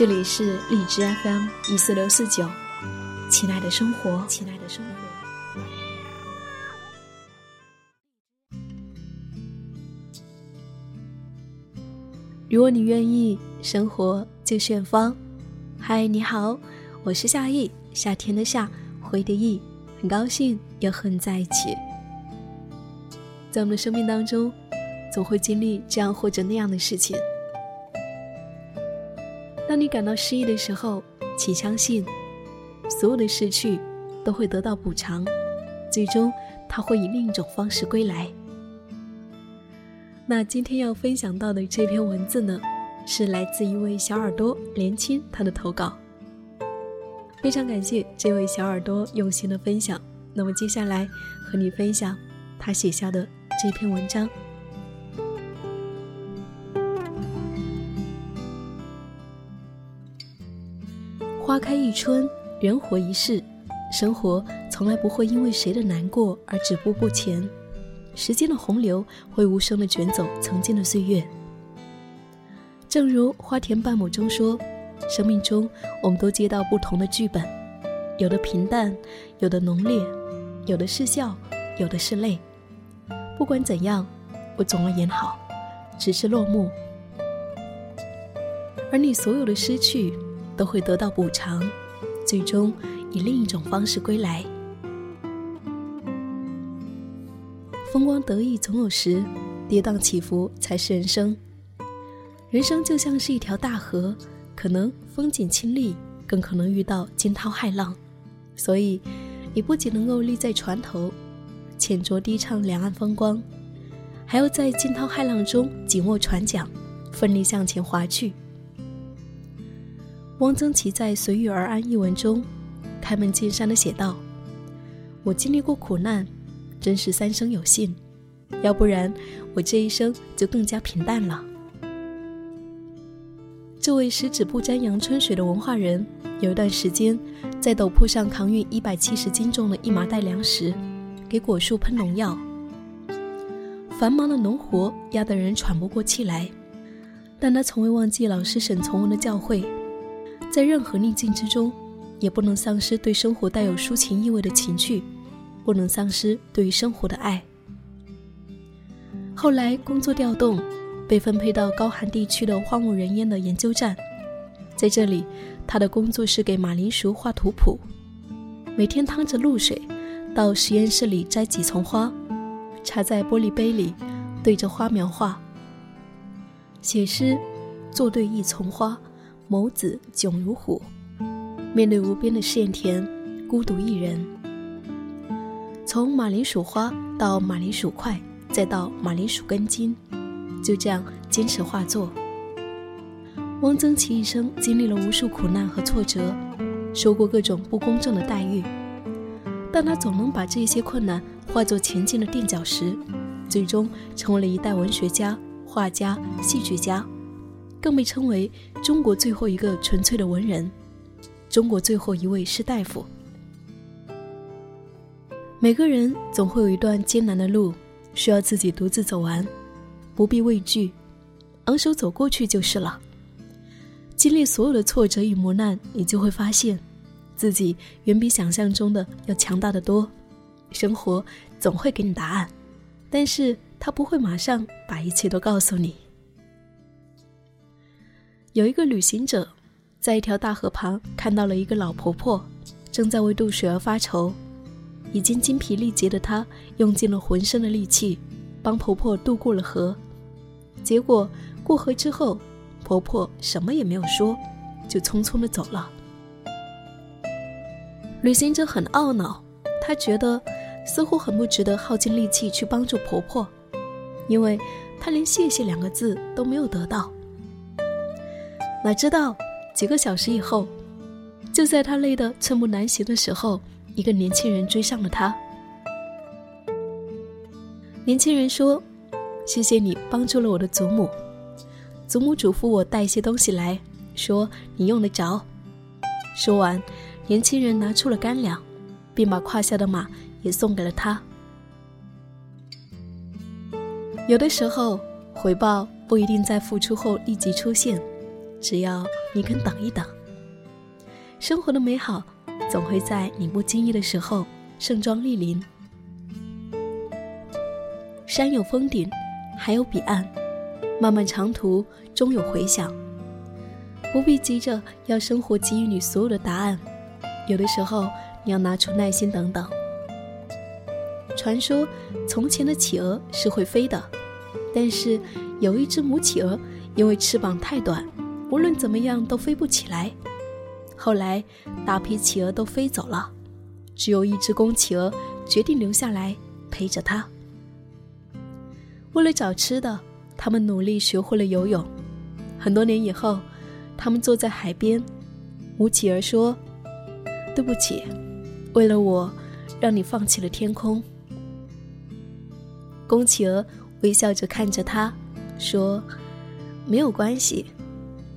这里是荔枝 FM 一四六四九，亲爱的生活，亲爱的生活。如果你愿意，生活就选方。嗨，你好，我是夏意，夏天的夏，回的意，很高兴又和你在一起。在我们的生命当中，总会经历这样或者那样的事情。你感到失意的时候，请相信，所有的失去都会得到补偿，最终他会以另一种方式归来。那今天要分享到的这篇文字呢，是来自一位小耳朵连青他的投稿。非常感谢这位小耳朵用心的分享。那么接下来和你分享他写下的这篇文章。花开一春，人活一世，生活从来不会因为谁的难过而止步不前。时间的洪流会无声的卷走曾经的岁月。正如花田半亩中说：“生命中，我们都接到不同的剧本，有的平淡，有的浓烈，有的是笑，有的是泪。不管怎样，我总要演好，直至落幕。而你所有的失去。”都会得到补偿，最终以另一种方式归来。风光得意总有时，跌宕起伏才是人生。人生就像是一条大河，可能风景清丽，更可能遇到惊涛骇浪。所以，你不仅能够立在船头，浅酌低唱两岸风光，还要在惊涛骇浪中紧握船桨，奋力向前划去。汪曾祺在《随遇而安》一文中，开门见山的写道：“我经历过苦难，真是三生有幸，要不然我这一生就更加平淡了。”这位十指不沾阳春水的文化人，有一段时间在陡坡上扛运一百七十斤重的一麻袋粮食，给果树喷农药。繁忙的农活压得人喘不过气来，但他从未忘记老师沈从文的教诲。在任何逆境之中，也不能丧失对生活带有抒情意味的情趣，不能丧失对于生活的爱。后来工作调动，被分配到高寒地区的荒无人烟的研究站，在这里，他的工作是给马铃薯画图谱，每天趟着露水，到实验室里摘几丛花，插在玻璃杯里，对着花描画，写诗，做对一丛花。眸子炯如虎，面对无边的试验田，孤独一人。从马铃薯花到马铃薯块，再到马铃薯根茎，就这样坚持画作。汪曾祺一生经历了无数苦难和挫折，受过各种不公正的待遇，但他总能把这些困难化作前进的垫脚石，最终成为了一代文学家、画家、戏剧家。更被称为中国最后一个纯粹的文人，中国最后一位士大夫。每个人总会有一段艰难的路，需要自己独自走完，不必畏惧，昂首走过去就是了。经历所有的挫折与磨难，你就会发现，自己远比想象中的要强大的多。生活总会给你答案，但是他不会马上把一切都告诉你。有一个旅行者，在一条大河旁看到了一个老婆婆，正在为渡水而发愁。已经精疲力竭的她，用尽了浑身的力气，帮婆婆渡过了河。结果过河之后，婆婆什么也没有说，就匆匆的走了。旅行者很懊恼，他觉得似乎很不值得耗尽力气去帮助婆婆，因为他连谢谢两个字都没有得到。哪知道，几个小时以后，就在他累得寸步难行的时候，一个年轻人追上了他。年轻人说：“谢谢你帮助了我的祖母，祖母嘱咐我带一些东西来，说你用得着。”说完，年轻人拿出了干粮，并把胯下的马也送给了他。有的时候，回报不一定在付出后立即出现，只要你肯等一等。生活的美好，总会在你不经意的时候盛装莅临。山有峰顶，海有彼岸，漫漫长途终有回响。不必急着要生活给予你所有的答案，有的时候你要拿出耐心等等。传说从前的企鹅是会飞的，但是有一只母企鹅因为翅膀太短，无论怎么样都飞不起来。后来大批企鹅都飞走了，只有一只公企鹅决定留下来陪着它。为了找吃的，他们努力学会了游泳。很多年以后，他们坐在海边。母企鹅说：“对不起，为了我，让你放弃了天空。”公企鹅微笑着看着他，说：“没有关系，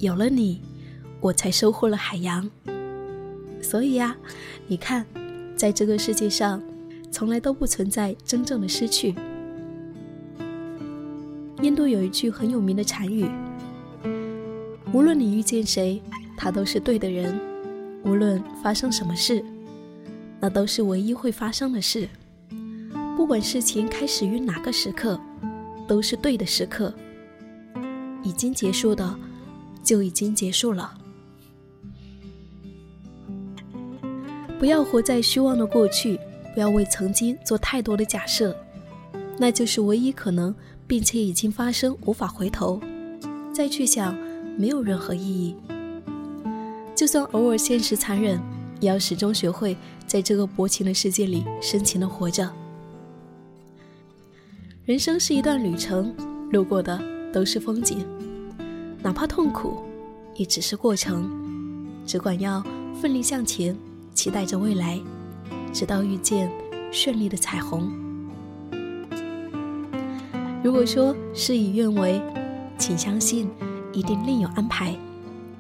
有了你，我才收获了海洋。所以呀，你看，在这个世界上，从来都不存在真正的失去。”印度有一句很有名的禅语：“无论你遇见谁，他都是对的人；无论发生什么事，那都是唯一会发生的事。不管事情开始于哪个时刻，都是对的时刻。已经结束的，就已经结束了。不要活在虚妄的过去，不要为曾经做太多的假设，那就是唯一可能。”并且已经发生，无法回头，再去想，没有任何意义。就算偶尔现实残忍，也要始终学会在这个薄情的世界里深情的活着。人生是一段旅程，路过的都是风景，哪怕痛苦，也只是过程。只管要奋力向前，期待着未来，直到遇见绚丽的彩虹。如果说事与愿违，请相信一定另有安排。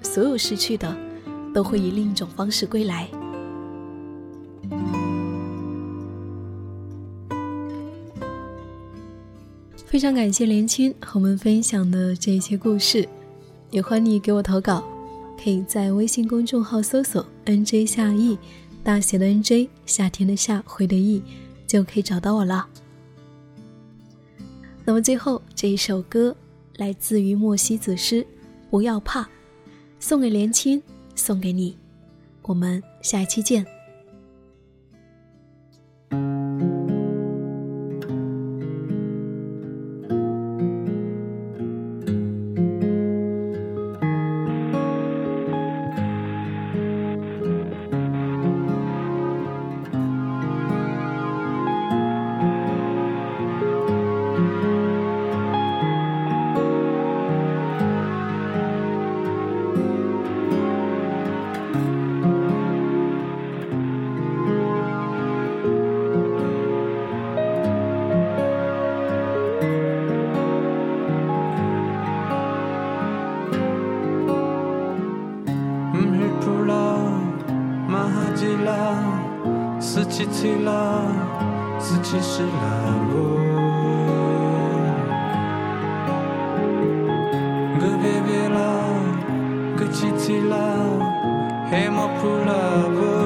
所有失去的，都会以另一种方式归来。非常感谢连青和我们分享的这些故事，也欢迎你给我投稿，可以在微信公众号搜索 “nj 夏意”，大写的 “nj”，夏天的夏，回的意，就可以找到我了。那么最后这一首歌来自于莫西子诗，《不要怕》，送给连青，送给你，我们下一期见。起起了，自己是了路。个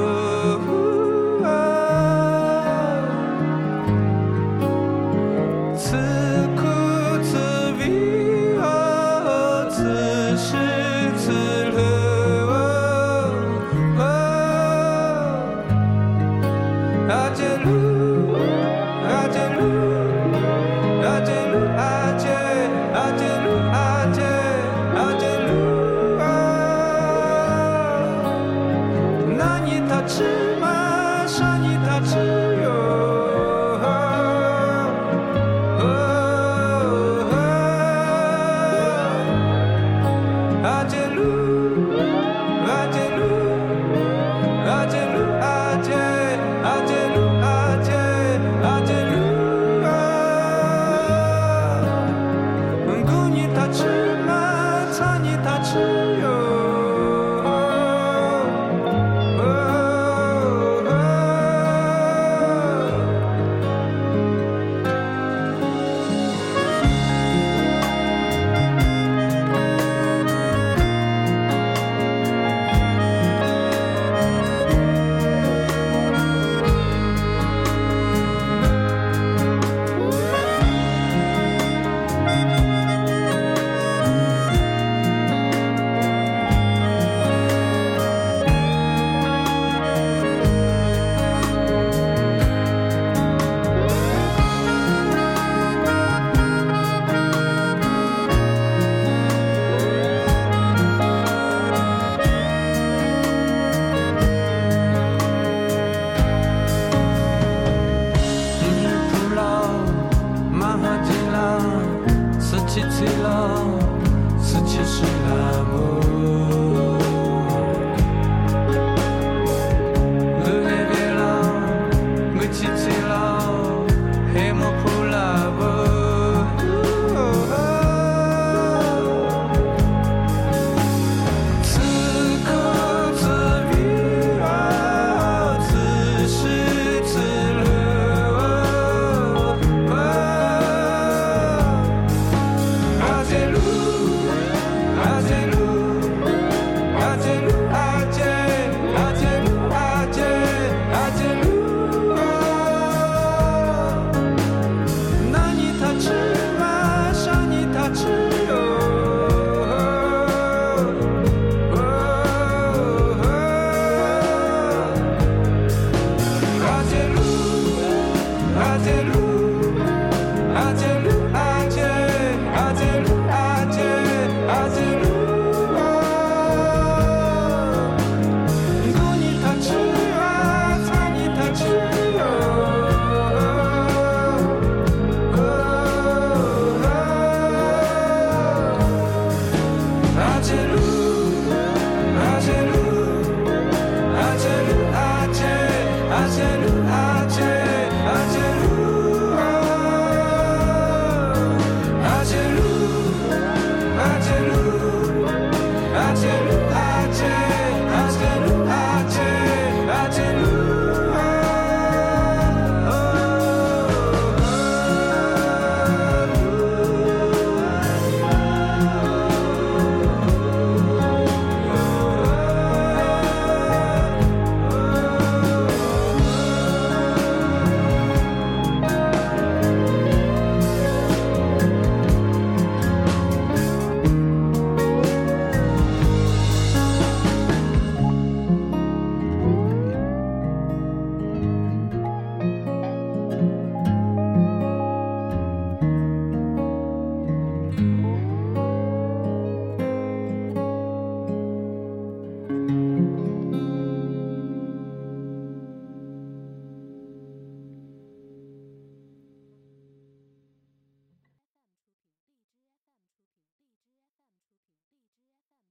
一起老司机是那么